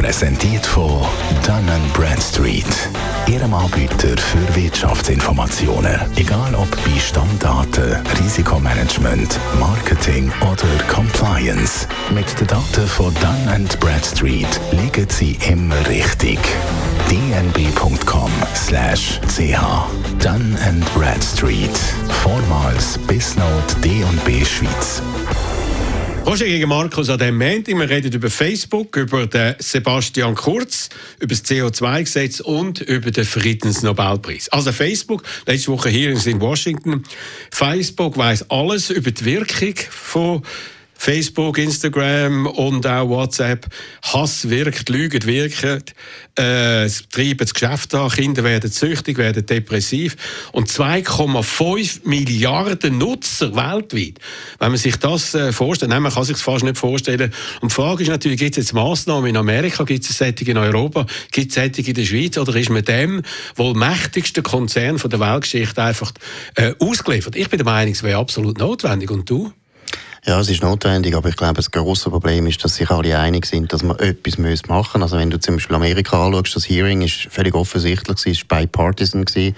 Präsentiert von Dun Bradstreet. Ihrem Anbieter für Wirtschaftsinformationen. Egal ob bei Stammdaten, Risikomanagement, Marketing oder Compliance. Mit den Daten von Dun Bradstreet liegen Sie immer richtig. dnb.com/ch Dun Bradstreet. Vormals Bisnode D&B Schweiz. Roger gegen Markus an diesem Montag. Wir reden über Facebook, über den Sebastian Kurz, über das CO2-Gesetz und über den Friedensnobelpreis. Also Facebook, letzte Woche hier in Washington. Facebook weiß alles über die Wirkung von Facebook, Instagram und auch WhatsApp. Hass wirkt, Lügen wirken, äh, es treiben das Geschäft an, Kinder werden süchtig, werden depressiv. Und 2,5 Milliarden Nutzer weltweit. Wenn man sich das äh, vorstellt, nein, man kann sich das fast nicht vorstellen. Und die Frage ist natürlich, gibt es jetzt Massnahmen in Amerika, gibt es Sättige in Europa, gibt es Sättige in der Schweiz oder ist man dem wohl mächtigsten Konzern von der Weltgeschichte einfach äh, ausgeliefert? Ich bin der Meinung, es wäre absolut notwendig. Und du? Ja, es ist notwendig, aber ich glaube, das große Problem ist, dass sich alle einig sind, dass man etwas machen müssen. Also wenn du zum Beispiel Amerika anschaust, das Hearing ist völlig offensichtlich, es war bipartisan. Gewesen.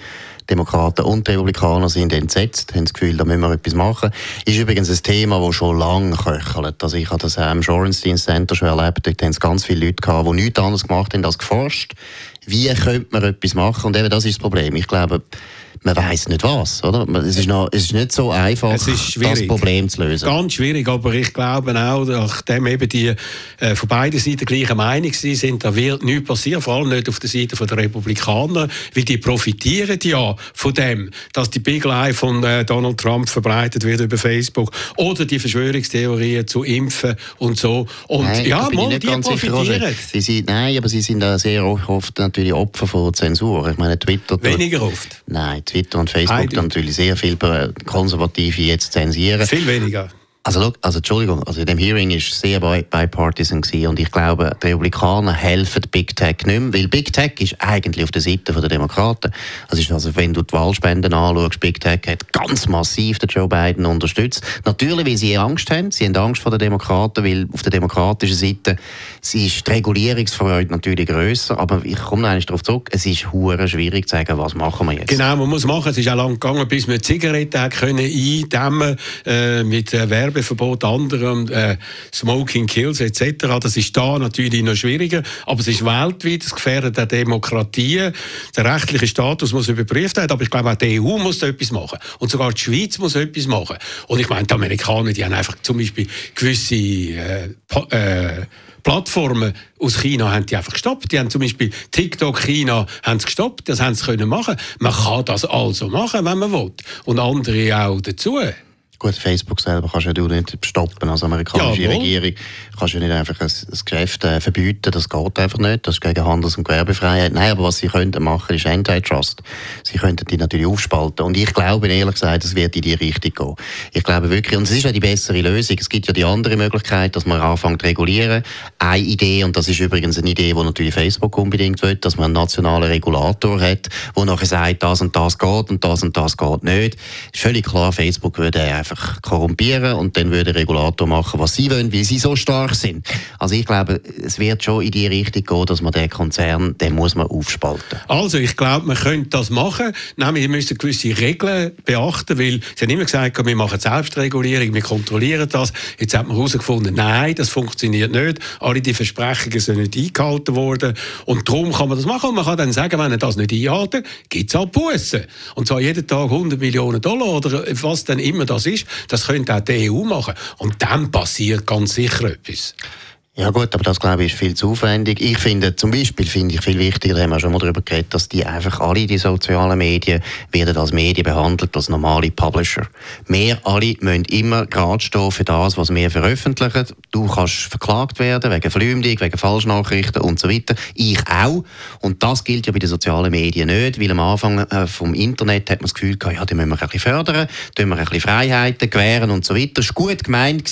Demokraten und Republikaner sind entsetzt, haben das Gefühl, da müssen wir etwas machen. Ist übrigens ein Thema, das schon lange köchelt. Also ich habe das im Shorenstein Center schon erlebt, dort haben es ganz viele Leute gehabt, die nichts anderes gemacht haben als geforscht. Wie könnte man etwas machen? Und eben das ist das Problem. Ich glaube, man weiß nicht was, oder? Es ist, noch, es ist nicht so einfach, das Problem zu lösen. Ganz schwierig, aber ich glaube auch, nachdem eben die äh, von beiden Seiten gleicher Meinung sind, da wird nichts passieren, vor allem nicht auf der Seite der Republikaner, weil die profitieren ja von dem, dass die Big Lie von äh, Donald Trump verbreitet wird über Facebook oder die Verschwörungstheorien zu Impfen und so. Und nein, ja, mal, die profitieren. Sicher, sie sind, nein, aber sie sind sehr oft natürlich Opfer von Zensur. Ich meine, Twitter... Weniger oft? Nein, Twitter und Facebook Heidi. natürlich sehr viel Konservative jetzt zensieren. Viel weniger. Also, look, also Entschuldigung, also in dem Hearing war sehr bipartisan und ich glaube, die Republikaner helfen Big Tech nicht mehr, weil Big Tech ist eigentlich auf der Seite der Demokraten. Also, also wenn du die Wahlspenden anschaust, Big Tech hat ganz massiv den Joe Biden unterstützt. Natürlich, weil sie Angst haben, sie haben Angst vor den Demokraten, weil auf der demokratischen Seite sie ist die Regulierungsfreude natürlich grösser, aber ich komme noch darauf zurück, es ist hure schwierig zu sagen, was machen wir jetzt. Genau, man muss machen, es ist auch lange gegangen, bis wir Zigaretten können eindämmen äh, mit äh, Werbeverbot, anderem äh, Smoking Kills etc. Das ist da natürlich noch schwieriger, aber es ist weltweit, es gefährdet der Demokratie, der rechtliche Status muss überprüft werden, aber ich glaube auch die EU muss da etwas machen und sogar die Schweiz muss etwas machen. Und ich meine, die Amerikaner, die haben einfach zum Beispiel gewisse äh, äh, Plattformen aus China haben die einfach gestoppt. Die haben zum Beispiel TikTok China haben sie gestoppt, das haben sie können machen. Man kann das also machen, wenn man will. Und andere auch dazu. Gut, Facebook selber kannst ja du nicht stoppen als amerikanische ja, Regierung. Kannst du nicht einfach ein, ein Geschäft äh, verbieten, das geht einfach nicht. Das ist gegen Handels- und Gewerbefreiheit. Nein, aber was sie könnten machen, ist Antitrust. Sie könnten die natürlich aufspalten. Und ich glaube, ehrlich gesagt, es wird in die Richtung gehen. Ich glaube wirklich, und es ist ja die bessere Lösung. Es gibt ja die andere Möglichkeit, dass man anfängt zu regulieren. Eine Idee, und das ist übrigens eine Idee, die natürlich Facebook unbedingt will, dass man einen nationalen Regulator hat, der nachher sagt, das und das geht und das und das geht nicht. Ist völlig klar, Facebook würde einfach einfach korrumpieren und dann würde der Regulator machen, was sie wollen, weil sie so stark sind. Also ich glaube, es wird schon in die Richtung gehen, dass man den Konzern, den muss man aufspalten. Also ich glaube, man könnte das machen, nämlich wir müssen gewisse Regeln beachten, weil sie haben immer gesagt, wir machen Selbstregulierung, wir kontrollieren das. Jetzt hat man herausgefunden, nein, das funktioniert nicht. Alle die Versprechungen sind nicht eingehalten worden und darum kann man das machen und man kann dann sagen, wenn er das nicht einhalten, gibt es halt Bussen. Und zwar jeden Tag 100 Millionen Dollar oder was dann immer das ist. Das könnte auch die EU machen. Und dann passiert ganz sicher etwas. Ja gut, aber das glaube ich ist viel zu aufwendig. Ich finde zum Beispiel finde ich viel wichtiger, haben wir schon mal darüber geredet, dass die einfach alle die sozialen Medien werden als Medien behandelt, als normale Publisher. Wir alle müssen immer gerade stehen für das, was wir veröffentlichen. Du kannst verklagt werden wegen Verleumdung, wegen Falschnachrichten und so weiter. Ich auch. Und das gilt ja bei den sozialen Medien nicht, weil am Anfang äh, vom Internet hat man das Gefühl gehabt, ja, die müssen wir ein bisschen fördern, die wir ein bisschen Freiheiten gewähren und so weiter. Das war gut gemeint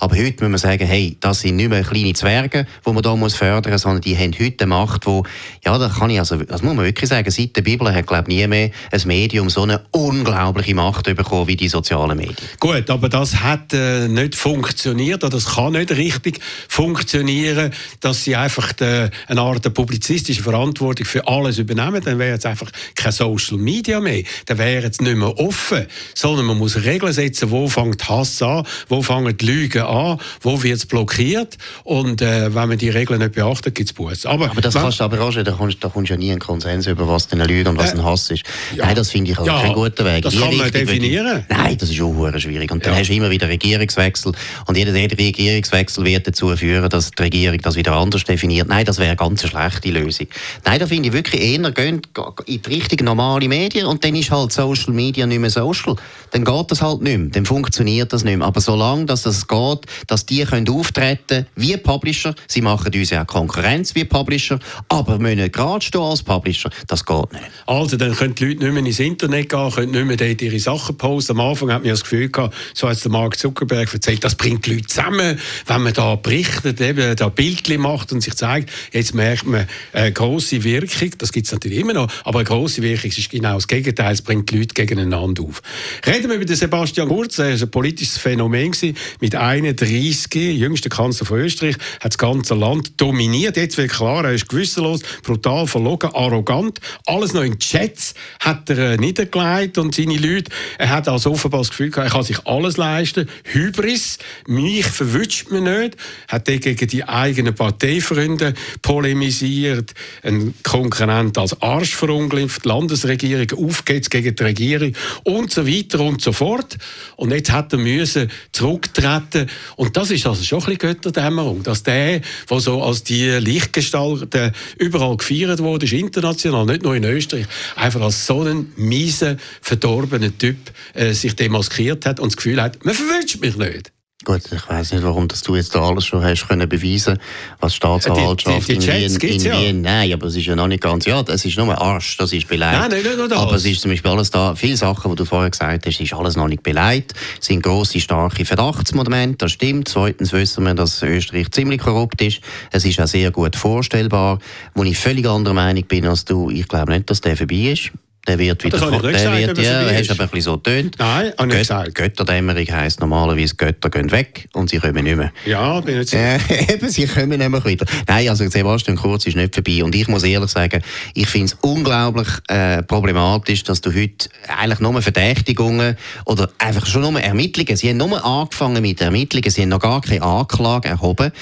aber heute müssen wir sagen, hey, das sind nicht mehr kleine Zwerge, die man muss fördern muss, sondern die haben heute Macht, wo, ja, da kann ich, also, das muss man wirklich sagen, seit der Bibel hat, ich, nie ein Medium so eine unglaubliche Macht bekommen wie die sozialen Medien. Gut, aber das hat äh, nicht funktioniert, oder das kann nicht richtig funktionieren, dass sie einfach de, eine Art publizistische Verantwortung für alles übernehmen, dann wäre jetzt einfach kein Social Media mehr, dann wäre jetzt nicht mehr offen, sondern man muss Regeln setzen, wo fängt Hass an, wo fangen die Lügen an, wo wird es blockiert und äh, wenn man die Regeln nicht beachtet, gibt es Buß. Aber, aber das kannst du aber auch schon, da kommst, da kommst du ja nie einen Konsens über, was eine Lüge und was äh, ein Hass ist. Ja. Nein, das finde ich also ja, kein guter Weg. Das die kann man definieren. Ich, nein, das ist auch schwierig. Und dann ja. hast du immer wieder Regierungswechsel und jeder, jeder Regierungswechsel wird dazu führen, dass die Regierung das wieder anders definiert. Nein, das wäre eine ganz schlechte Lösung. Nein, da finde ich wirklich eher, gehen in die Richtung normale Medien und dann ist halt Social Media nicht mehr social. Dann geht das halt nicht mehr, dann funktioniert das nicht mehr. Aber solange dass das geht, dass die können auftreten wie Publisher, sie machen uns ja Konkurrenz wie Publisher, aber müssen gerade stehen als Publisher, das geht nicht. Also, dann können die Leute nicht mehr ins Internet gehen, können nicht mehr dort ihre Sachen posten. Am Anfang hat man das Gefühl gehabt, so hat der Mark Zuckerberg erzählt, das bringt die Leute zusammen, wenn man da berichtet, eben da Bildchen macht und sich zeigt, jetzt merkt man eine grosse Wirkung, das gibt es natürlich immer noch, aber eine grosse Wirkung ist genau das Gegenteil, es bringt die Leute gegeneinander auf. Reden wir über den Sebastian Kurz, er war ein politisches Phänomen mit 31, jüngster Kanzler von Österreich, hat das ganze Land dominiert. Jetzt wird klar, er ist gewissenlos, brutal, verlogen, arrogant. Alles noch in Chats hat er äh, niedergelegt und seine Leute. Er hat also offenbar das Gefühl gehabt, er kann sich alles leisten. Hybris, mich verwünscht man nicht. Hat er gegen die eigenen Parteifreunde polemisiert. Ein Konkurrent als Arsch verunglimpft. Landesregierung aufgeht gegen die Regierung und so weiter und so fort. Und jetzt hat er müssen zurücktreten. Und das ist also schon ein bisschen Götterdämmerung, dass der, der so als die Lichtgestalt äh, überall gefeiert wurde, ist international, nicht nur in Österreich, einfach als so ein mieser, verdorbener Typ äh, sich demaskiert hat und das Gefühl hat, man verwünscht mich nicht. Gut, ich weiß nicht, warum dass du jetzt da alles schon hast können beweisen, was Staatsanwaltschaft die, die, die in Wien, in ja. Wien, nein, aber es ist ja noch nicht ganz, ja, es ist nur Arsch, das ist beleidigt. Nein, nicht nur das. Aber es ist zum Beispiel alles da, viele Sachen, die du vorher gesagt hast, ist alles noch nicht beleidigt, es sind grosse, starke Verdachtsmomente, das stimmt. Zweitens wissen wir, dass Österreich ziemlich korrupt ist. Es ist auch sehr gut vorstellbar, wo ich völlig anderer Meinung bin als du. Ich glaube nicht, dass der vorbei ist. Der wird wieder, der wird, ja, hast aber ein bisschen so getönt. Nein, habe ich gesagt. Götterdämmerung heisst normalerweise, Götter gehen weg und sie kommen nicht mehr. Ja, bin ich äh, Eben, sie kommen nämlich wieder. Nein, also Sebastian Kurz ist nicht vorbei. Und ich muss ehrlich sagen, ich finde es unglaublich äh, problematisch, dass du heute eigentlich nur Verdächtigungen oder einfach schon nur Ermittlungen, sie haben nur angefangen mit Ermittlungen, sie haben noch gar keine Anklage erhoben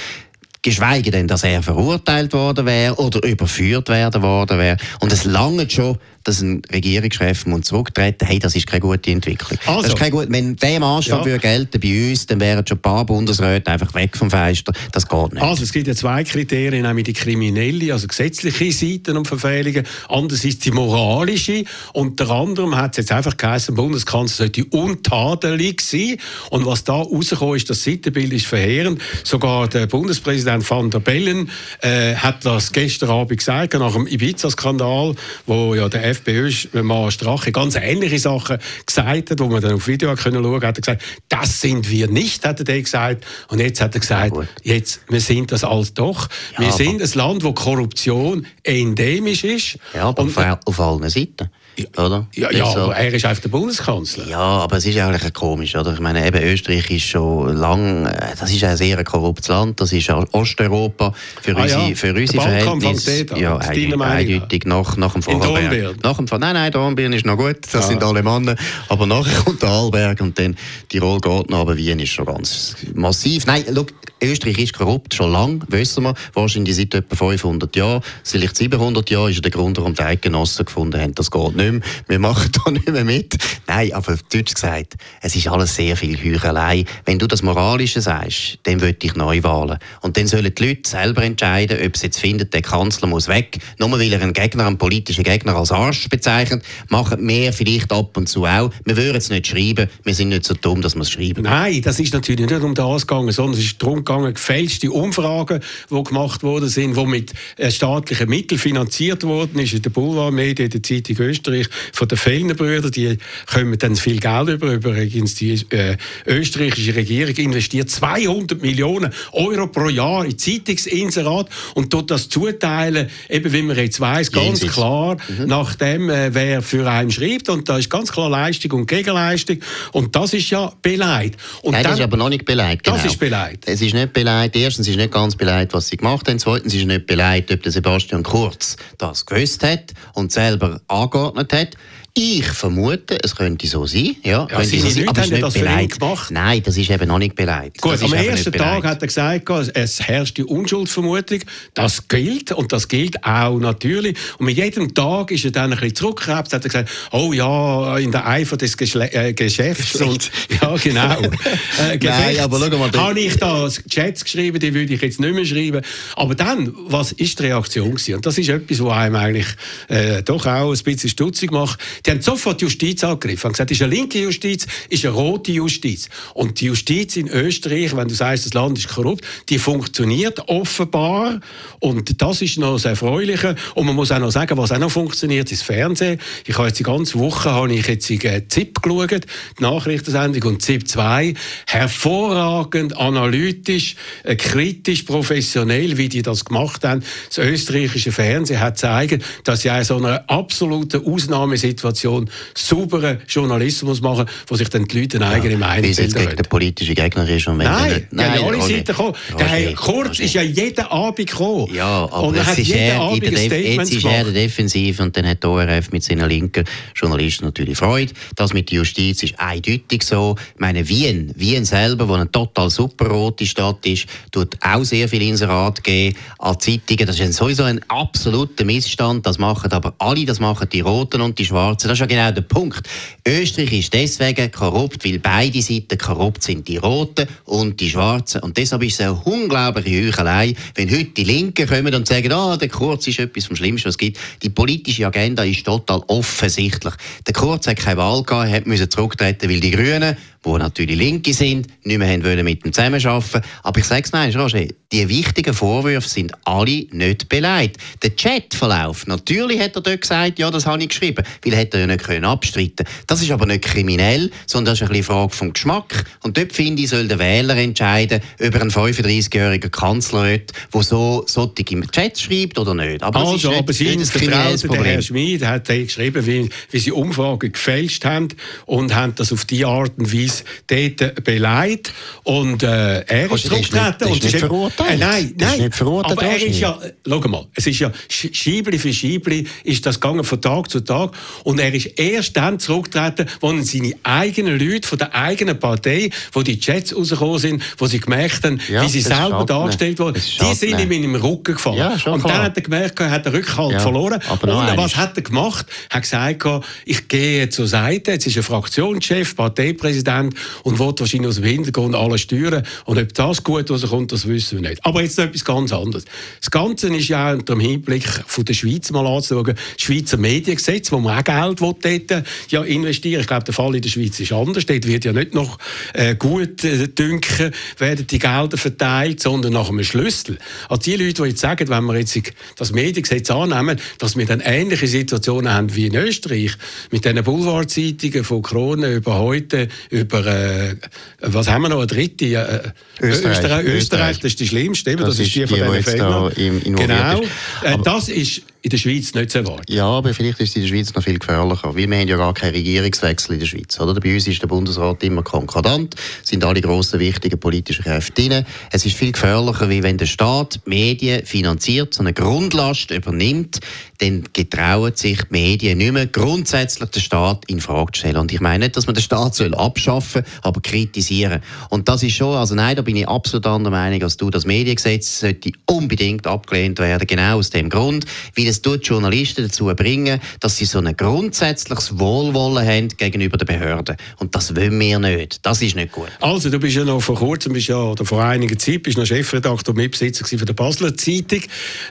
geschweige denn, dass er verurteilt worden wäre oder überführt werden worden wäre. Und es lange schon dass ein Regierungschef muss zurücktreten hey, das ist keine gute Entwicklung. Also, das ist keine gute, wenn der Maßstab ja. gelten bei uns, dann wären schon ein paar Bundesräte einfach weg vom Fenster. Das geht nicht. Also es gibt ja zwei Kriterien, nämlich die kriminelle, also gesetzliche Seiten und Verfehlungen, andererseits die moralische. Unter anderem hat es jetzt einfach geheißen, der Bundeskanzler sollte untadelig sein. Und was da rausgekommen ist, das Seitenbild ist verheerend. Sogar der Bundespräsident van der Bellen äh, hat das gestern Abend gesagt, nach dem Ibiza-Skandal, wo ja der FPÖ-Mann Strache ganz ähnliche Sachen gesagt hat, wo man dann auf Video können schauen hat er gesagt, das sind wir nicht, hat er gesagt. Und jetzt hat er gesagt, jetzt, wir sind das alles doch. Ja, wir sind ein Land, wo Korruption endemisch ist. Ja, aber und, auf, auf allen Seiten. Oder? Ja, ja so. aber er ist einfach der Bundeskanzler. Ja, aber es ist eigentlich komisch, oder? Ich meine, eben Österreich ist schon lang, äh, das ist ein sehr korruptes Land, das ist Osteuropa für ah, unsere, ja. für unsere Verhältnisse. Ja, eindeutig, nach, nach dem Vorarlberg. Nach dem, nein, nein, Dornbirn ist noch gut, das ja. sind alle Männer, aber nachher kommt der Arlberg und dann Tirol geht noch, aber Wien ist schon ganz massiv. Nein, look, Österreich ist korrupt, schon lange, wissen wir, wahrscheinlich seit etwa 500 Jahren, vielleicht 700 Jahren ist der Grund, warum die Eidgenossen gefunden haben, das geht nicht nicht mehr, wir machen da nicht mehr mit. Nein, aber auf Deutsch gesagt, es ist alles sehr viel Heuchelei. Wenn du das Moralische sagst, dann würde ich Neuwahlen. Und dann sollen die Leute selber entscheiden, ob sie jetzt finden, der Kanzler muss weg, nur weil er einen Gegner, einen politischen Gegner als Arsch bezeichnet, machen wir vielleicht ab und zu auch. Wir würden es nicht schreiben, wir sind nicht so dumm, dass wir es schreiben. Nein, das ist natürlich nicht um das gegangen, sondern es ist darum gegangen, gefälschte Umfragen, die gemacht worden sind, die mit äh, staatlichen Mitteln finanziert worden ist, in der Boulevardmedien, in der Zeitung Österreich, von den Fellner Brüdern, die kommen dann viel Geld über. Übrigens, die äh, österreichische Regierung investiert 200 Millionen Euro pro Jahr in Zeitungsinserat und tut das zuteilen, eben wie man jetzt weiß, ganz klar, mhm. nach dem, äh, wer für einen schreibt. Und da ist ganz klar Leistung und Gegenleistung. Und das ist ja beleidigt. Und Nein, dann, das ist aber noch nicht beleidigt. Genau. Das ist beleidigt. Es ist nicht beleidigt. Erstens ist nicht ganz beleidigt, was sie gemacht haben. Zweitens ist nicht beleidigt, ob der Sebastian Kurz das gewusst hat und selber angeordnet hat. Ich vermute, es könnte so sein. Ja, ja Sie so sein, aber nicht das beleidigt. gemacht. Nein, das ist eben noch nicht beleidigt. Gut, am ersten Tag hat er gesagt, es herrscht die Unschuldsvermutung. Das gilt und das gilt auch natürlich. Und mit jedem Tag ist er dann ein bisschen zurückgekrebst, hat er gesagt, oh ja, in der Eifer des Geschle äh, Geschäfts und ja genau. äh, Nein, aber schau mal, habe ich da Chats geschrieben, die würde ich jetzt nicht mehr schreiben. Aber dann, was ist die Reaktion gewesen? Und das ist etwas, was einem eigentlich äh, doch auch ein bisschen stutzig macht die haben sofort die Justiz angegriffen und gesagt, ist eine linke Justiz, ist eine rote Justiz. Und die Justiz in Österreich, wenn du sagst, das Land ist korrupt, die funktioniert offenbar. Und das ist noch das Erfreuliche. Und man muss auch noch sagen, was auch noch funktioniert, ist das Fernsehen. Ich habe jetzt die ganze Woche habe ich jetzt in ZIP geschaut, die Nachrichtensendung, und ZIP 2, hervorragend, analytisch, äh, kritisch, professionell, wie die das gemacht haben. Das österreichische Fernsehen hat gezeigt, dass sie in so einer absoluten Ausnahmesituation Situation sauberen Journalismus machen, wo sich dann die Leute eine eigene ja, Meinung bilden können. der politische Gegner ist und wenn Nein, nicht, nein, alle Seiten gekommen. Der Herr Kurz ist ja jeden Abend gekommen. Ja, aber und er ist er, in der jetzt ist er der Defensiv und dann hat der ORF mit seinen linken Journalisten natürlich Freude. Das mit der Justiz ist eindeutig so. Ich meine, Wien, Wien selber, wo eine total super rote Stadt ist, tut auch sehr viel Inserat geben an Zeitungen. Das ist sowieso ein absoluter Missstand. Das machen aber alle, das machen die Roten und die Schwarzen das ist ja genau der Punkt. Österreich ist deswegen korrupt, weil beide Seiten korrupt sind. Die Roten und die Schwarzen. Und deshalb ist es eine unglaubliche Heuchelei, wenn heute die Linken kommen und sagen, ah, der Kurz ist etwas vom Schlimmsten, was es gibt. Die politische Agenda ist total offensichtlich. Der Kurz hat keine Wahl gehabt, er musste zurücktreten, weil die Grünen wo natürlich Linke sind, nicht mehr wollen mit ihm zusammenarbeiten. Aber ich sage es nein, Roger, die wichtigen Vorwürfe sind alle nicht beleidigt. Der Chatverlauf, natürlich hat er dort gesagt, ja, das habe ich geschrieben, weil er hätte ja nicht können abstreiten Das ist aber nicht kriminell, sondern das ist eine Frage vom Geschmack. Und dort, finde ich, soll der Wähler entscheiden, ob er einen 35-jährigen Kanzler hat, der so solche Chats schreibt oder nicht. Aber also, aber Sie vertrauen, der Herr Schmid hat geschrieben, wie, wie Sie Umfragen gefälscht haben und haben das auf die Art und Weise Preis dort beleidigt. Und äh, er ist zurückgetreten. ist nicht verurteilt? Äh, nein, nein. Aber er ist ja, schau mal, es ist ja Schiebli für Schiebli ist das gegangen von Tag zu Tag. Und er ist erst dann zurückgetreten, als seine eigenen Leute von der eigenen Partei, wo die Chats rausgekommen sind, wo sie gemerkt haben, ja, wie sie selber dargestellt wurden, die sind ihm in den Rücken gefallen. Ja, und dann hat er gemerkt, er hat den Rückhalt ja, verloren. und was hat er gemacht? Er hat gesagt, ich gehe zur Seite, jetzt ist er Fraktionschef, Parteipräsident, haben und will wahrscheinlich aus dem Hintergrund alles steuern. Und ob das gut rauskommt, das wissen wir nicht. Aber jetzt etwas ganz anderes. Das Ganze ist ja unter dem Hinblick von der Schweiz mal anzuschauen, das Schweizer Mediengesetz, wo man auch Geld will dort, ja, investieren Ich glaube, der Fall in der Schweiz ist anders. Dort wird ja nicht noch äh, gut äh, dünken, werden die Gelder verteilt, sondern nach einem Schlüssel. Also die Leute, die jetzt sagen, wenn wir jetzt das Mediengesetz annehmen, dass wir dann ähnliche Situationen haben wie in Österreich, mit diesen Boulevardzeitungen von Krone über heute, über über, äh, was haben wir noch, eine dritte? Äh, Österreich. Österreich. Österreich. das ist die schlimmste, das, das ist die, die von diesen Fällen. Genau, äh, das ist in der Schweiz nicht zu erwarten. Ja, aber vielleicht ist es in der Schweiz noch viel gefährlicher, weil wir haben ja gar keinen Regierungswechsel in der Schweiz. Oder? Bei uns ist der Bundesrat immer konkordant, sind alle grossen, wichtigen politischen Kräfte drin. Es ist viel gefährlicher, wie wenn der Staat Medien finanziert, so eine Grundlast übernimmt, dann getrauen sich die Medien nicht mehr grundsätzlich den Staat in Frage zu stellen. Und ich meine nicht, dass man den Staat soll abschaffen soll, aber kritisieren. Und das ist schon, also nein, da bin ich absolut anderer Meinung als du. Das Mediengesetz sollte unbedingt abgelehnt werden, genau aus dem Grund, weil es tut Journalisten dazu bringen, dass sie so ein grundsätzliches Wohlwollen haben gegenüber den Behörden. Und das wollen wir nicht. Das ist nicht gut. Also, du bist ja noch vor kurzem, bist ja, oder vor einiger Zeit, bist noch Chefredakteur und Mitbesitzer von der Basler Zeitung.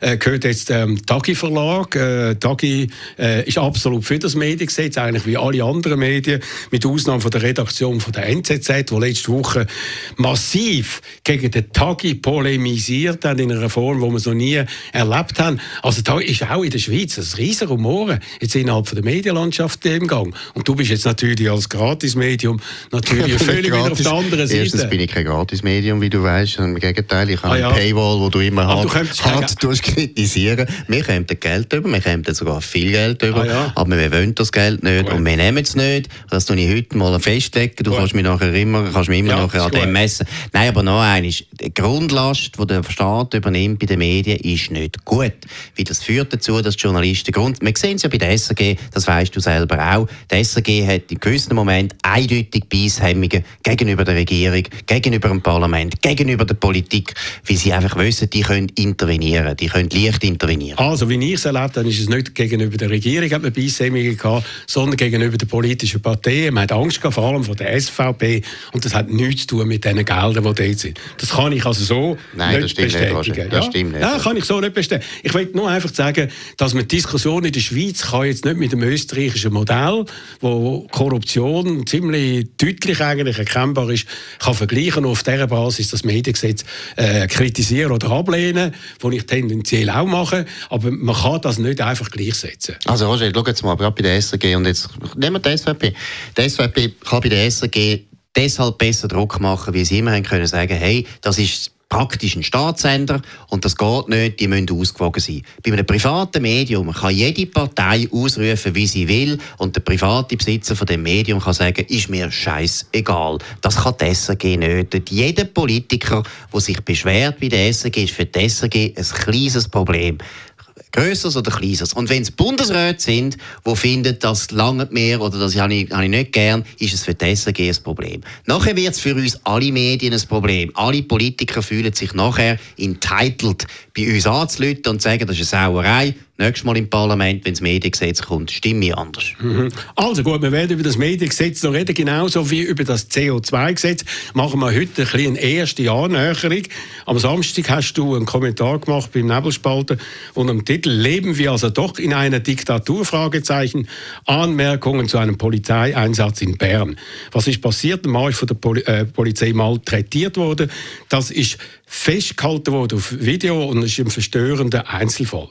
Äh, gehört jetzt dem ähm, Tagi Verlag. Äh, Tagi äh, ist absolut für das Mediengesetz, eigentlich wie alle anderen Medien, mit Ausnahme von der Redaktion von der NZZ, die letzte Woche massiv gegen den Tagi polemisiert hat in einer Form, die wir so nie erlebt haben. Also da ist auch in der Schweiz ein riesen Rumoren jetzt innerhalb von der Medienlandschaft im Gang. Und du bist jetzt natürlich als Gratismedium natürlich völlig wieder auf der anderen Seite. Erstens bin ich kein Gratismedium, wie du weißt. Im Gegenteil, ich habe ah, ja. eine Paywall, wo du immer hart, hart kritisieren. Wir kommen Geld über, wir kommen sogar viel Geld über, ah, ja. aber wir wollen das Geld nicht gut. und wir nehmen es nicht. Das tue ich heute mal festlegen. Du gut. kannst mich nachher immer, kannst mich immer ja, nachher an dem messen. Nein, aber noch eines. Die Grundlast, die der Staat übernimmt bei den Medien, ist nicht gut. Wie das führt dazu, dass die Journalisten Grund, wir sehen es ja bei der SRG, das weißt du selber auch. Der SRG hat in gewissen Moment eindeutig Beisshemmungen gegenüber der Regierung, gegenüber dem Parlament, gegenüber der Politik, weil sie einfach wissen, die können intervenieren, die können leicht intervenieren. Also, wie ich es erlebt habe, ist es nicht gegenüber der Regierung hat man Beisshemmungen gehabt, sondern gegenüber der politischen Parteien. Man hat Angst gehabt, vor allem von der SVP, und das hat nichts zu tun mit den Geldern, die dort sind. Das kann ich also so Nein, nicht bestätigen. Nicht, das stimmt nicht. Ja, kann ich so nicht bestätigen. Ich will nur einfach sagen, dass man die Diskussion in der Schweiz kann jetzt nicht mit dem österreichischen Modell, wo Korruption ziemlich deutlich eigentlich erkennbar ist, kann vergleichen auf dieser Basis das Mediengesetz äh, kritisieren oder ablehnen, was ich tendenziell auch mache. Aber man kann das nicht einfach gleichsetzen. Also Roger, schau jetzt mal, gerade bei der SRG und jetzt nehmen wir die SVP. Die SVP kann bei der SRG deshalb besser Druck machen, wie sie immer haben können sagen, hey, das ist praktisch ein Staatssender und das geht nicht, die müssen ausgewogen sein. Bei einem privaten Medium kann jede Partei ausrufen, wie sie will und der private Besitzer von dem Medium kann sagen, ist mir scheißegal. Das kann die SRG nicht. Jeder Politiker, der sich beschwert bei der SRG, ist für die SRG ein kleines Problem. Größeres oder Kleines. Und wenn es Bundesräte sind, die finden, das langt mehr oder das habe ich, habe ich nicht gern, ist es für die SRG ein Problem. Nachher wird es für uns alle Medien ein Problem. Alle Politiker fühlen sich nachher entitled, bei uns anzulüten und zu sagen, das ist eine Sauerei, nächstes Mal im Parlament, wenn das Mediengesetz kommt, stimme ich anders. Mhm. Also gut, wir werden über das Mediengesetz noch reden, genauso wie über das CO2-Gesetz. Machen wir heute ein eine erste Annäherung. Am Samstag hast du einen Kommentar gemacht beim Nebelspalter unter dem Titel «Leben wir also doch in einer Diktatur?» Fragezeichen. Anmerkungen zu einem Polizeieinsatz in Bern. Was ist passiert? Der Mann ist von der Poli äh, Polizei malträtiert worden. Das ist festgehalten worden auf Video und ist ein verstörender Einzelfall.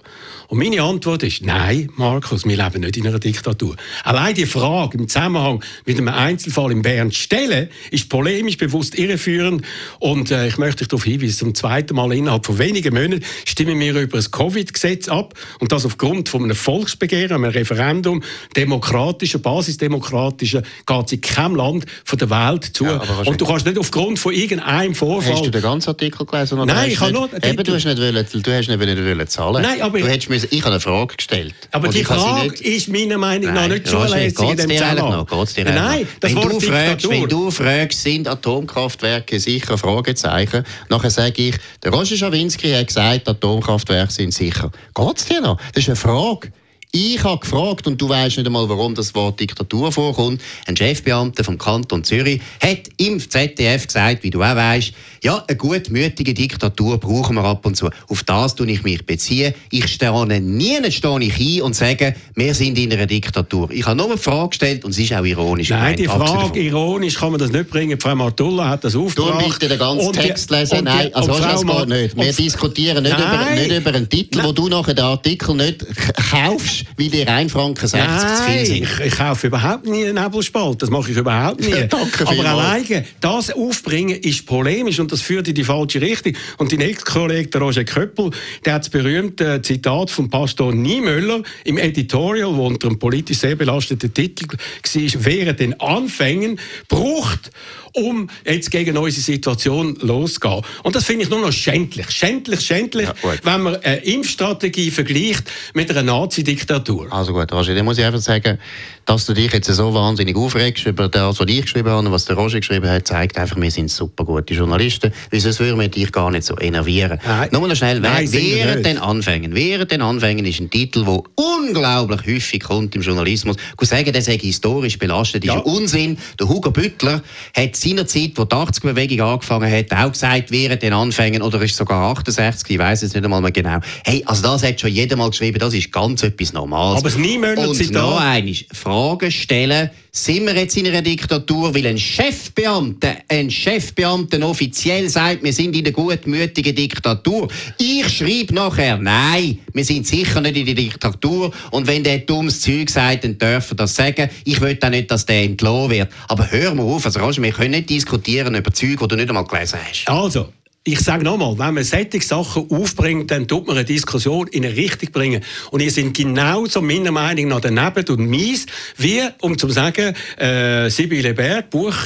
Und meine Antwort ist, nein, Markus, wir leben nicht in einer Diktatur. Allein die Frage im Zusammenhang mit einem Einzelfall in Bern stellen, ist polemisch bewusst irreführend. Und äh, ich möchte dich darauf hinweisen, zum zweiten Mal innerhalb von wenigen Monaten stimmen wir über das Covid-Gesetz ab. Und das aufgrund von einem Volksbegehren, einem Referendum, demokratischer, basisdemokratischer, geht es in keinem Land von der Welt zu. Ja, und du kannst nicht aufgrund von irgendeinem Vorfall... Hast du den ganzen Artikel gelesen? Nein, ich habe nur... Eben, du hast nicht, wollen, du hast nicht wollen zahlen. Nein, aber... Du müssen, ich habe eine Frage gestellt. Aber die Frage ist meiner Meinung nach nicht zulässig in dem Zusammenhang. Nein, das wenn du, fragst, wenn du fragst, sind Atomkraftwerke sicher? Fragezeichen. Nachher sage ich, der Roger Schawinski hat gesagt, Atomkraftwerke sind sicher. Geht es dir noch? Das ist eine Frage. Ich habe gefragt, und du weißt nicht einmal, warum das Wort Diktatur vorkommt. Ein Chefbeamter vom Kanton Zürich hat im ZDF gesagt, wie du auch weißt, ja, eine gutmütige Diktatur brauchen wir ab und zu. Auf das tue ich mich beziehen. Ich stehe nie stehe ich ein und sage, wir sind in einer Diktatur. Ich habe nur eine Frage gestellt und es ist auch ironisch. Nein, die Frage, ironisch kann man das nicht bringen. Frau Martulla hat das aufgebracht. Du bitte den ganzen Text lesen. Nein, also das geht nicht. Wir diskutieren nicht über, nicht über, einen Titel, Nein. wo du nachher den Artikel nicht kaufst, wie die 1 Franken 60 Nein, zu viel sind. Ich, ich kaufe überhaupt nie einen Nebelspalt. Das mache ich überhaupt nie. Danke Aber alleine das aufbringen ist polemisch und das führt in die falsche Richtung. Und dein Ex-Kollege, Roger Köppel, der hat das berühmte Zitat von Pastor Niemöller im Editorial, wo unter einem politisch sehr belasteten Titel war, während den Anfängen braucht um jetzt gegen unsere Situation loszugehen. Und das finde ich nur noch schändlich. Schändlich, schändlich, ja, wenn man eine Impfstrategie vergleicht mit einer Nazi-Diktatur Diktatur. Also gut, Roger, dann muss ich einfach sagen, dass du dich jetzt so wahnsinnig aufregst über das, was ich geschrieben habe und was der Roger geschrieben hat, zeigt einfach, wir sind super gute Journalisten, weil sonst würden wir dich gar nicht so enervieren. Nein. Nur noch schnell, Nein, während den Anfängen, während den Anfängen ist ein Titel, der unglaublich häufig kommt im Journalismus. Ich kann sagen, der sei historisch belastet, ist ja. Unsinn. Der Hugo Büttler hat seinerzeit, wo die 80er-Bewegung angefangen hat, auch gesagt, während den Anfängen, oder ist sogar 68, ich weiß es nicht einmal mehr genau. Hey, also das hat schon jeder mal geschrieben, das ist ganz etwas Normales. Aber es nie Und noch einmal, Fragen stellen, sind wir jetzt in einer Diktatur, weil ein Chefbeamter, ein Chefbeamter offiziell sagt, wir sind in einer gutmütigen Diktatur. Ich schreibe nachher, nein, wir sind sicher nicht in der Diktatur. Und wenn der dummes Zeug sagt, dann dürfen das sagen. Ich will auch nicht, dass der entlohnt wird. Aber hör mal auf, also wir können nicht diskutieren über Zeug, die du nicht einmal gelesen hast. Also, ich sage nochmal, wenn man solche Sachen aufbringt, dann tut man eine Diskussion in eine Richtung bringen. Und ihr sind genauso meiner Meinung nach daneben und mies, wie, um zu sagen, äh, Sibylle Berg, Buch,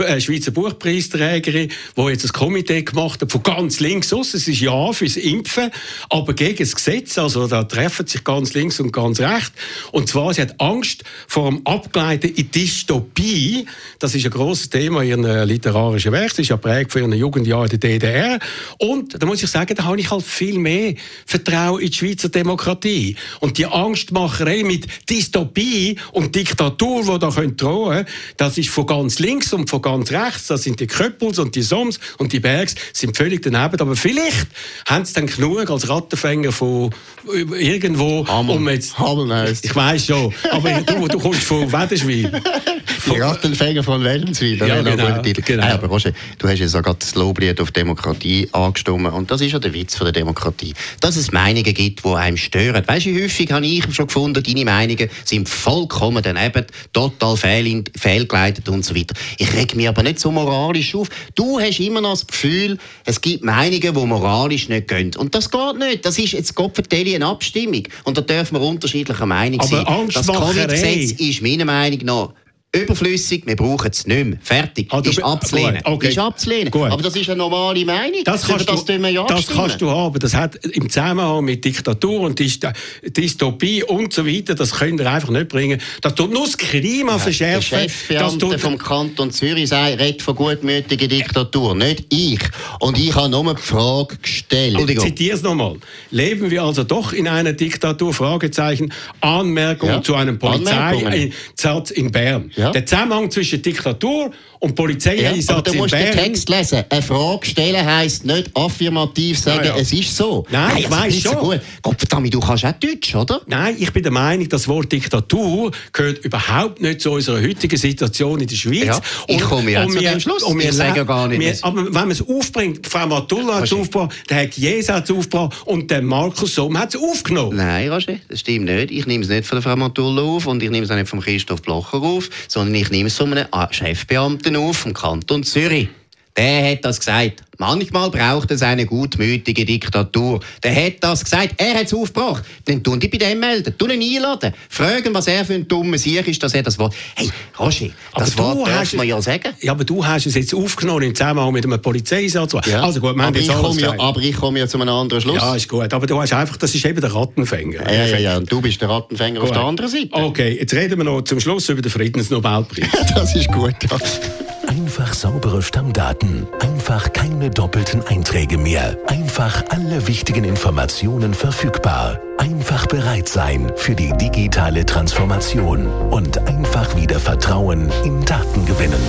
äh, Schweizer Buchpreisträgerin, die jetzt ein Komitee gemacht hat, von ganz links aus. Es ist ja fürs Impfen, aber gegen das Gesetz. Also da treffen sich ganz links und ganz rechts. Und zwar, sie hat Angst vor dem Abgleiten in Dystopie. Das ist ein grosses Thema in ihrem literarischen Werk. Sie ist ja prägt von ihren Jugendjahren in der DDR. DDR. Und da muss ich sagen, da habe ich halt viel mehr Vertrauen in die Schweizer Demokratie. Und die Angstmacherei mit Dystopie und Diktatur, die da drohen können, das ist von ganz links und von ganz rechts. Das sind die Köppels und die Soms und die Bergs, sind völlig daneben. Aber vielleicht haben sie dann genug als Rattenfänger von irgendwo, Hamel. um jetzt... Hamel heisst. Ich weiß schon, aber du, du kommst von Wetterschwil. Die Rattenfänger von Wädenswil. Ja, genau, genau. aber Roger, du hast ja sogar das Loblied auf Demokratie Demokratie angestimmt. Und das ist ja der Witz von der Demokratie. Dass es Meinungen gibt, die einem stören. Weißt du, häufig habe ich schon gefunden, deine Meinungen sind vollkommen daneben, total fehl, fehlgeleitet und so weiter. Ich reg mich aber nicht so moralisch auf. Du hast immer noch das Gefühl, es gibt Meinungen, die moralisch nicht gehen. Und das geht nicht. Das ist jetzt Gott eine Abstimmung. Und da dürfen wir unterschiedlicher Meinung aber sein. Das Covid-Gesetz ist meiner Meinung nach überflüssig, wir brauchen es nicht mehr. Fertig. Ah, ist abzulehnen. Okay. Ist abzulehnen. Gut. Aber das ist eine normale Meinung. Das, kannst, das, du, ja das kannst du haben. Das hat im Zusammenhang mit Diktatur und Dystopie und so weiter, das könnt ihr einfach nicht bringen. Das tut nur das Klima ja, verschärfen. Der Chefbeamte vom Kanton Zürich sagt, redet von gutmütiger Diktatur, nicht ich. Und ich habe nur die Frage gestellt. Ich zitiere es nochmal. Leben wir also doch in einer Diktatur? Fragezeichen. Anmerkung ja. zu einem Polizeieinsatz in Bern. Ja. Der Zusammenhang zwischen Diktatur und Polizeieinsatz ja, aber du musst den Text lesen. Eine Frage stellen heisst nicht affirmativ sagen, ja, ja. es ist so. Nein, Nein ich weiß schon. So gut. Gottverdammt, du kannst auch Deutsch, oder? Nein, ich bin der Meinung, das Wort Diktatur gehört überhaupt nicht zu unserer heutigen Situation in der Schweiz. Ja, ich komme jetzt zu dem Schluss. Und wir sagen ja gar nicht. Wir, aber wenn man es aufbringt, Frau Matullah hat es aufgebracht, der Herr Gies hat es aufgebracht und der Markus Somm hat es aufgenommen. Nein, Roger, das stimmt nicht. Ich nehme es nicht von der Frau Matullah auf und ich nehme es auch nicht von Christoph Blocher auf, sondern ich nehme es von einem Chefbeamten auf vom Kanton Zürich. Der hat das gesagt. Manchmal braucht es eine gutmütige Diktatur. Der hat das gesagt. Er hat es aufgebracht. Dann tun die bei dem melden. Tun ihn einladen. Fragen, was er für ein dummer Sieg ist, dass er das Wort. Hey, Roger, das aber Wort darf man ja sagen. Ja, aber du hast es jetzt aufgenommen im Zusammenhang mit einem Polizeieinsatz. Ja. Also gut, aber, ich komme ja, aber ich komme ja zu einem anderen Schluss. Ja, ist gut. Aber du hast einfach, das ist eben der Rattenfänger. Ja, ja, ja. Und du bist der Rattenfänger gut. auf der anderen Seite. Okay, jetzt reden wir noch zum Schluss über den Friedensnobelpreis. das ist gut. Ja. Einfach saubere Stammdaten. Einfach keine doppelten Einträge mehr. Einfach alle wichtigen Informationen verfügbar. Einfach bereit sein für die digitale Transformation. Und einfach wieder Vertrauen in Daten gewinnen.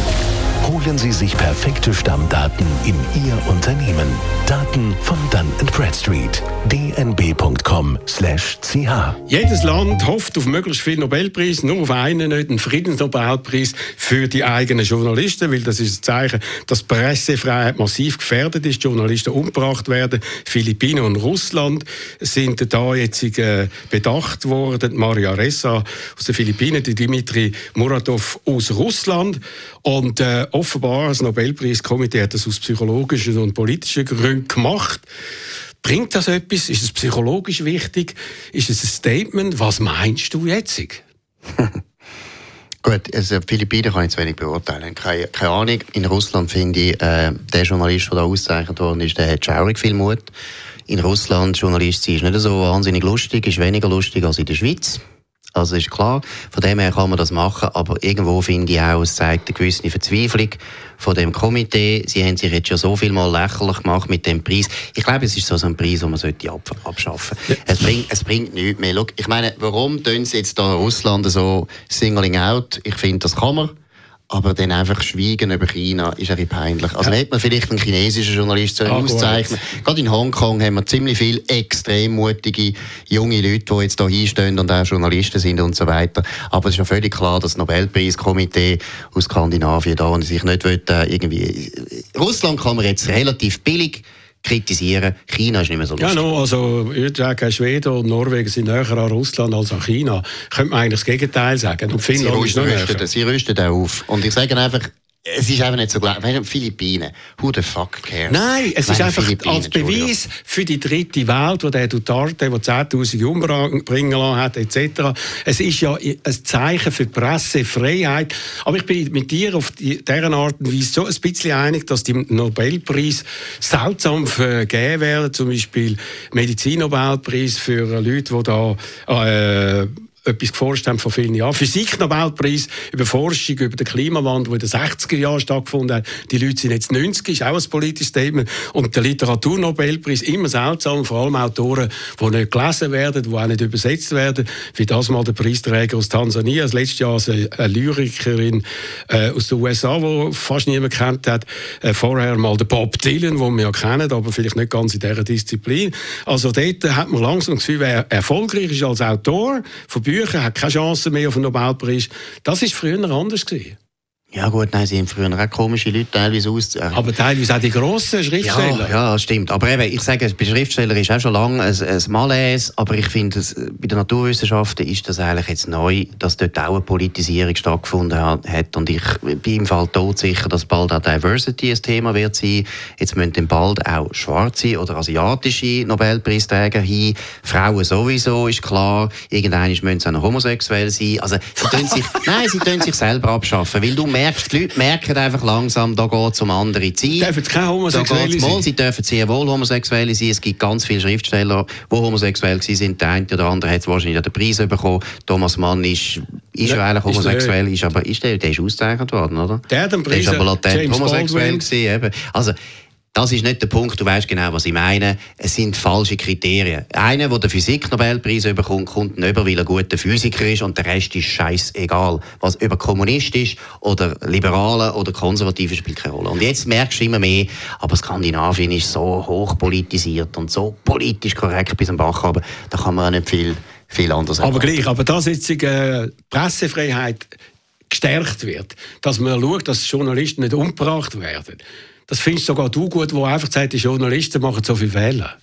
Holen Sie sich perfekte Stammdaten in Ihr Unternehmen. Daten von Dun Bradstreet. dnb.com/ch. Jedes Land hofft auf möglichst viele Nobelpreise, nur auf einen nicht, den Friedensnobelpreis für die eigenen Journalisten, weil das ist ein Zeichen, dass Pressefreiheit massiv gefährdet ist, Journalisten umgebracht werden. Philippinen und Russland sind da jetzt äh, bedacht worden. Maria Ressa aus den Philippinen, die Dimitri Muratov aus Russland und äh, offenbar das Nobelpreiskomitee hat das aus psychologischen und politischen Gründen gemacht. Bringt das etwas? Ist es psychologisch wichtig? Ist es ein Statement? Was meinst du jetzt? Gut, also Philippinen kann ich zu wenig beurteilen. Keine, keine Ahnung. In Russland finde ich, äh, der Journalist, der da ausgezeichnet worden ist, der hat schaurig viel Mut. in Russland Journalist sein ist nicht so wahnsinnig lustig, ist weniger lustig als in der Schweiz. Also ist klar, von dem her kann man das machen, aber irgendwo finde ich auch, es zeigt eine gewisse Verzweiflung von dem Komitee. Sie haben sich jetzt schon so viel mal lächerlich gemacht mit dem Preis. Ich glaube, es ist so ein Preis, den man sollte ab abschaffen sollte. Es, bringt, es bringt nichts mehr. Schau, ich meine, warum tun sie jetzt da Russland so singling out? Ich finde, das kann man. Aber dann einfach schweigen über China ist ein peinlich. Also ja. hätte man vielleicht einen chinesischen Journalist ah, auszeichnen Gerade in Hongkong haben wir ziemlich viele extrem mutige junge Leute, die jetzt hier hinstehen und auch Journalisten sind und so weiter. Aber es ist ja völlig klar, dass das Nobelpreiskomitee aus Skandinavien da und sich nicht will, äh, irgendwie... Russland kann man jetzt relativ billig kritisieren. China ist nicht mehr so lustig. Ja, no, also ich würde sagen, Schweden und Norwegen sind näher an Russland als an China. Könnte man eigentlich das Gegenteil sagen. Und Finnland sie ist noch rüsten, Sie rüsten auf. Und ich sage einfach, es ist einfach nicht so klar. Philippinen, who the fuck cares? Nein, es ist einfach als Beweis für die dritte Welt, wo der Duterte, der 10'000 umbringen lassen hat, etc. Es ist ja ein Zeichen für Pressefreiheit. Aber ich bin mit dir auf dieser Art und Weise so ein bisschen einig, dass die Nobelpreis seltsam vergeben werden. Zum Beispiel Medizin-Nobelpreis für Leute, die da äh, etwas geforscht haben vor vielen Jahren. Physik-Nobelpreis über Forschung, über den Klimawandel, der in den 60er Jahren stattgefunden hat. Die Leute sind jetzt 90, ist auch ein politisches Thema. Und der Literaturnobelpreis, immer seltsam, vor allem Autoren, die nicht gelesen werden, die auch nicht übersetzt werden. Wie das mal der Preisträger aus Tansania, das letzte Jahr eine Lyrikerin äh, aus den USA, die fast niemand kennt hat. Äh, vorher mal der Bob Dylan, den wir ja kennen, aber vielleicht nicht ganz in dieser Disziplin. Also dort hat man langsam das Gefühl, wer erfolgreich ist als Autor von Büchern, Bücher, hat keine Chance mehr auf den Nobelpreis. Das war früher anders gewesen. Ja gut, nein, sie haben früher auch komische Leute teilweise aus. Aber teilweise auch die grossen Schriftsteller. Ja, ja, stimmt. Aber eben, ich sage, bei Schriftsteller ist auch schon lange ein, ein Malaise, aber ich finde, bei den Naturwissenschaften ist das eigentlich jetzt neu, dass dort auch eine Politisierung stattgefunden hat. Und ich bin im Fall tot sicher, dass bald auch Diversity ein Thema wird sein. Jetzt müssen dann bald auch schwarze oder asiatische Nobelpreisträger hin. Frauen sowieso, ist klar. Irgendwann müssen sie auch noch homosexuell sein. Also, sie sich, nein, sie tun sich selber abschaffen, weil du merkst, die Leute merken einfach langsam, da geht es um andere Zeiten. Dürfen keine Homosexuelle sein? Sie dürfen sehr wohl Homosexuelle sein. Es gibt ganz viele Schriftsteller, die homosexuell sind. Der eine oder andere hat wahrscheinlich den Preis bekommen. Thomas Mann ist, ist ja, eigentlich homosexuell, ist, aber ist der, der ist ausgezeichnet worden, oder? Der hat den Preis. Der ist aber latent James homosexuell gewesen, Also, das ist nicht der Punkt, du weißt genau, was ich meine. Es sind falsche Kriterien. Einer, der den Physik-Nobelpreis bekommt, kommt nicht über, weil er ein guter Physiker ist und der Rest ist scheißegal. Was über Kommunist ist oder Liberale oder Konservative spielt keine Rolle. Und jetzt merkst du immer mehr, aber Skandinavien ist so hochpolitisiert und so politisch korrekt bis zum Bach aber da kann man auch nicht viel, viel anders Aber gleich, aber dass jetzt die äh, Pressefreiheit gestärkt wird, dass man schaut, dass Journalisten nicht umgebracht werden, das findest sogar du gut, wo einfach sagt, die Journalisten machen so viele Fehler.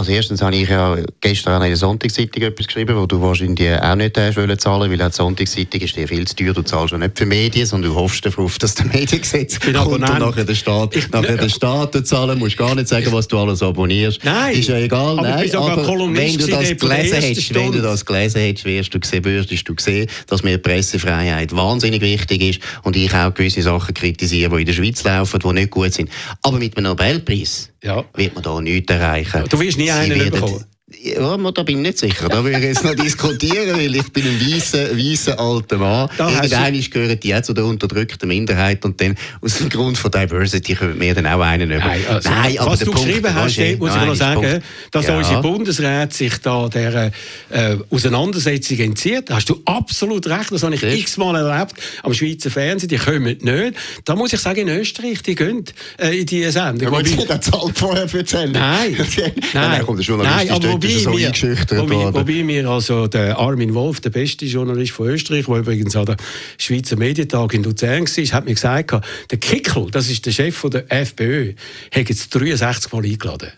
Also erstens habe ich ja gestern in der Sonntagszeitung etwas geschrieben, wo du wahrscheinlich auch nicht hast wollen zahlen, weil die Sonntagszeitung ist dir viel zu teuer. Du zahlst ja nicht für Medien, sondern du hoffst darauf, dass der Mediengesetz kommt und nachher der Staat, ich, nachher der Staat zahlen. musst gar nicht sagen, was du alles abonnierst. Nein. Ist ja egal. Aber, Nein, aber wenn du das gelesen hättest, wenn du das gelesen hättest, wirst du gesehen, würdest du sehen, dass mir Pressefreiheit wahnsinnig wichtig ist und ich auch gewisse Sachen kritisiere, die in der Schweiz laufen, die nicht gut sind. Aber mit einem Nobelpreis ja. wird man da nichts erreichen. Du wirst nie einen bekommen. Ja, da bin ich nicht sicher. Da würde ich jetzt noch diskutieren, weil ich bin ein weißer, weißer alter Mann. Irgendwann gehören die auch zu der unterdrückten Minderheit und dann aus dem Grund von Diversity können wir dann auch einen über. Nein, also, Nein aber was du Punkt, geschrieben hast, Roger, muss ich noch sagen, dass ja. unsere Bundesrat sich da der äh, Auseinandersetzung entzieht. Da hast du absolut recht, das habe ich x-mal erlebt am Schweizer Fernsehen, die kommen nicht. Da muss ich sagen, in Österreich, die gehen äh, in diese Sendung. Ja, aber die zahlt vorher für die Sendung. Nein, nein, nein, nein aber wobei, so wir, wobei, wobei mir also der Armin Wolf, der beste Journalist von Österreich, der übrigens an der Schweizer Medientag in Luzern war, hat mir gesagt, der Kickel, das ist der Chef der FPÖ, hat jetzt 63 Mal eingeladen.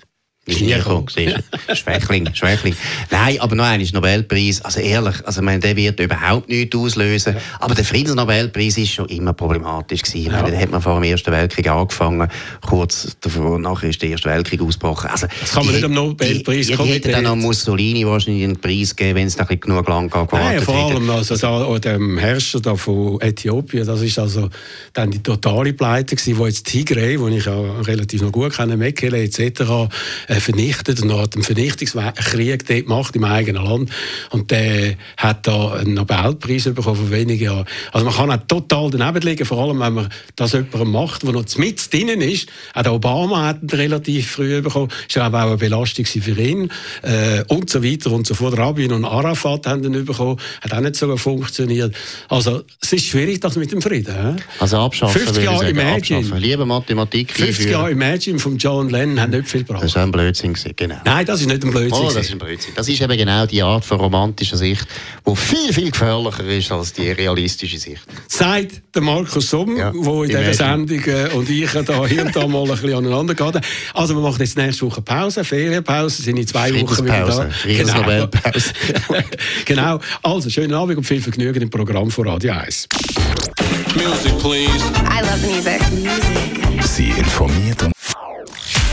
Schwächling, Schwächling. Nein, aber noch einmal Nobelpreis. Also ehrlich, also meine, der wird überhaupt nichts auslösen. Aber der Friedensnobelpreis ist schon immer problematisch gewesen. Ich meine, den hat man vor dem Ersten Weltkrieg angefangen. Kurz davor, nachher ist der Erste Weltkrieg ausgebrochen. Also, das kann man nicht am Nobelpreis kommen. Ich hätte dann an Mussolini wahrscheinlich einen Preis geben, wenn es noch genug lang gewartet Nein, vor allem also da, dem Herrscher da von Äthiopien, das ist also dann die totale Pleite gewesen, wo jetzt Tigray, wo ich auch relativ noch gut kenne, Mekele etc., vernichtet und hat einen Vernichtungskrieg dort gemacht im eigenen Land und der hat da einen Nobelpreis bekommen vor wenigen Jahren. Also man kann auch total daneben liegen, vor allem wenn man das jemandem macht, der noch mit drinnen ist. Auch der Obama hat ihn relativ früh bekommen, ist auch eine Belastung für ihn äh, und so weiter und so fort. Rabin und Arafat haben ihn bekommen, hat auch nicht so funktioniert. Also es ist schwierig, das mit dem Frieden. He? Also abschaffen, 50 Jahre Imagine. Abschaffen. Liebe Mathematik 50 Jahre Imagine von John Lennon haben nicht viel gebracht. Das war ein Blödsinn, genau. Nein, das ist nicht ein Blödsinn. Oh, das ist ein Blödsinn. Das ist eben genau die Art von romantischer Sicht, die viel, viel gefährlicher ist als die realistische Sicht. Sagt der Markus Somm, ja, in dieser Sendung äh, und ich da hier und da mal ein bisschen aneinander gehen. Also wir machen jetzt nächste Woche Pause, Ferienpause, sind in zwei Wochen wieder da. Genau. genau. Also, schönen Abend und viel Vergnügen im Programm von Radio 1. Music, please. I love music. music. Sie informiert und